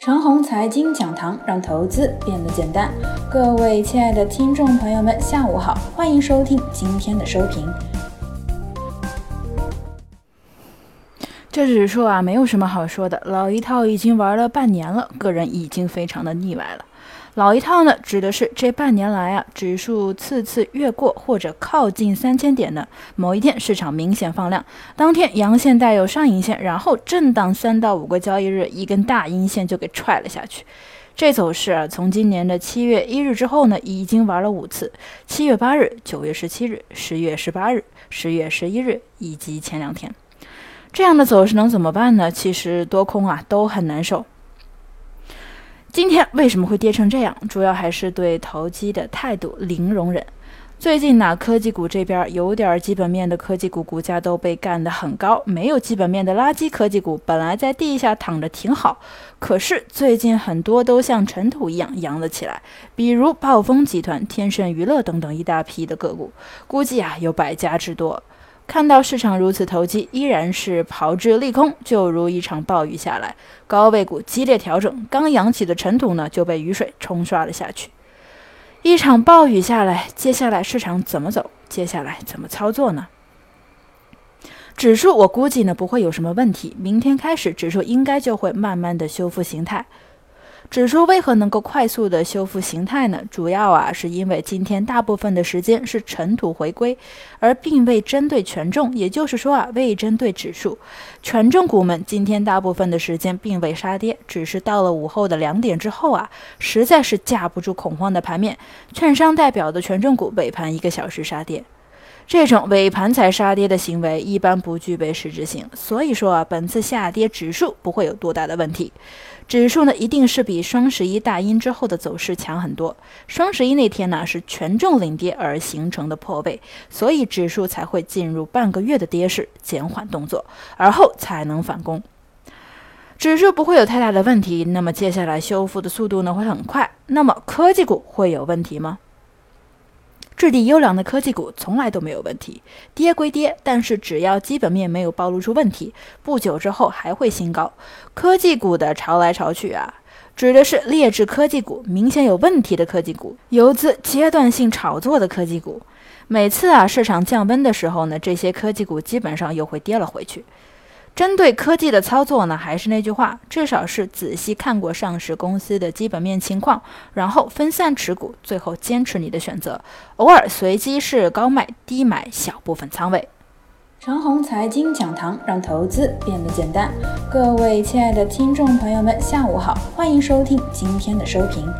长虹财经讲堂，让投资变得简单。各位亲爱的听众朋友们，下午好，欢迎收听今天的收评。这指数啊，没有什么好说的，老一套已经玩了半年了，个人已经非常的腻歪了。老一套呢，指的是这半年来啊，指数次次越过或者靠近三千点的某一天，市场明显放量，当天阳线带有上影线，然后震荡三到五个交易日，一根大阴线就给踹了下去。这走势啊，从今年的七月一日之后呢，已经玩了五次：七月八日、九月十七日、十月十八日、十月十一日以及前两天。这样的走势能怎么办呢？其实多空啊都很难受。今天为什么会跌成这样？主要还是对投机的态度零容忍。最近呢，科技股这边有点基本面的科技股股价都被干得很高，没有基本面的垃圾科技股本来在地下躺着挺好，可是最近很多都像尘土一样扬了起来，比如暴风集团、天盛娱乐等等一大批的个股，估计啊有百家之多。看到市场如此投机，依然是炮制利空，就如一场暴雨下来，高位股激烈调整，刚扬起的尘土呢就被雨水冲刷了下去。一场暴雨下来，接下来市场怎么走？接下来怎么操作呢？指数我估计呢不会有什么问题，明天开始指数应该就会慢慢的修复形态。指数为何能够快速的修复形态呢？主要啊，是因为今天大部分的时间是尘土回归，而并未针对权重，也就是说啊，未针对指数。权重股们今天大部分的时间并未杀跌，只是到了午后的两点之后啊，实在是架不住恐慌的盘面，券商代表的权重股尾盘一个小时杀跌。这种尾盘才杀跌的行为一般不具备实质性，所以说啊，本次下跌指数不会有多大的问题。指数呢，一定是比双十一大阴之后的走势强很多。双十一那天呢，是权重领跌而形成的破位，所以指数才会进入半个月的跌势，减缓动作，而后才能反攻。指数不会有太大的问题，那么接下来修复的速度呢会很快。那么科技股会有问题吗？质地优良的科技股从来都没有问题，跌归跌，但是只要基本面没有暴露出问题，不久之后还会新高。科技股的潮来潮去啊，指的是劣质科技股、明显有问题的科技股、游资阶段性炒作的科技股。每次啊市场降温的时候呢，这些科技股基本上又会跌了回去。针对科技的操作呢，还是那句话，至少是仔细看过上市公司的基本面情况，然后分散持股，最后坚持你的选择，偶尔随机是高卖低买小部分仓位。长虹财经讲堂让投资变得简单。各位亲爱的听众朋友们，下午好，欢迎收听今天的收评。